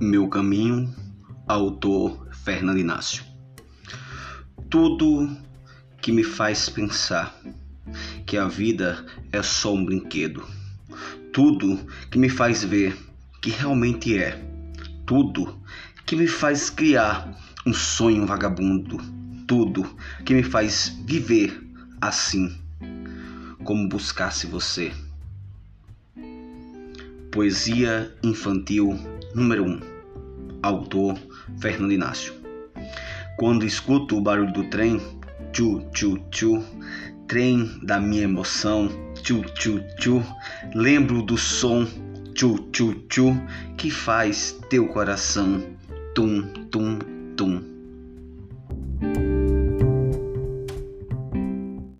Meu caminho, autor Fernando Inácio. Tudo que me faz pensar que a vida é só um brinquedo. Tudo que me faz ver que realmente é. Tudo que me faz criar um sonho vagabundo. Tudo que me faz viver assim, como buscasse você. Poesia infantil número 1. Um. Autor Fernando Inácio. Quando escuto o barulho do trem, tchu tchu tchu, trem da minha emoção, tchu tchu tchu, lembro do som, tchu tchu tchu, que faz teu coração tum tum.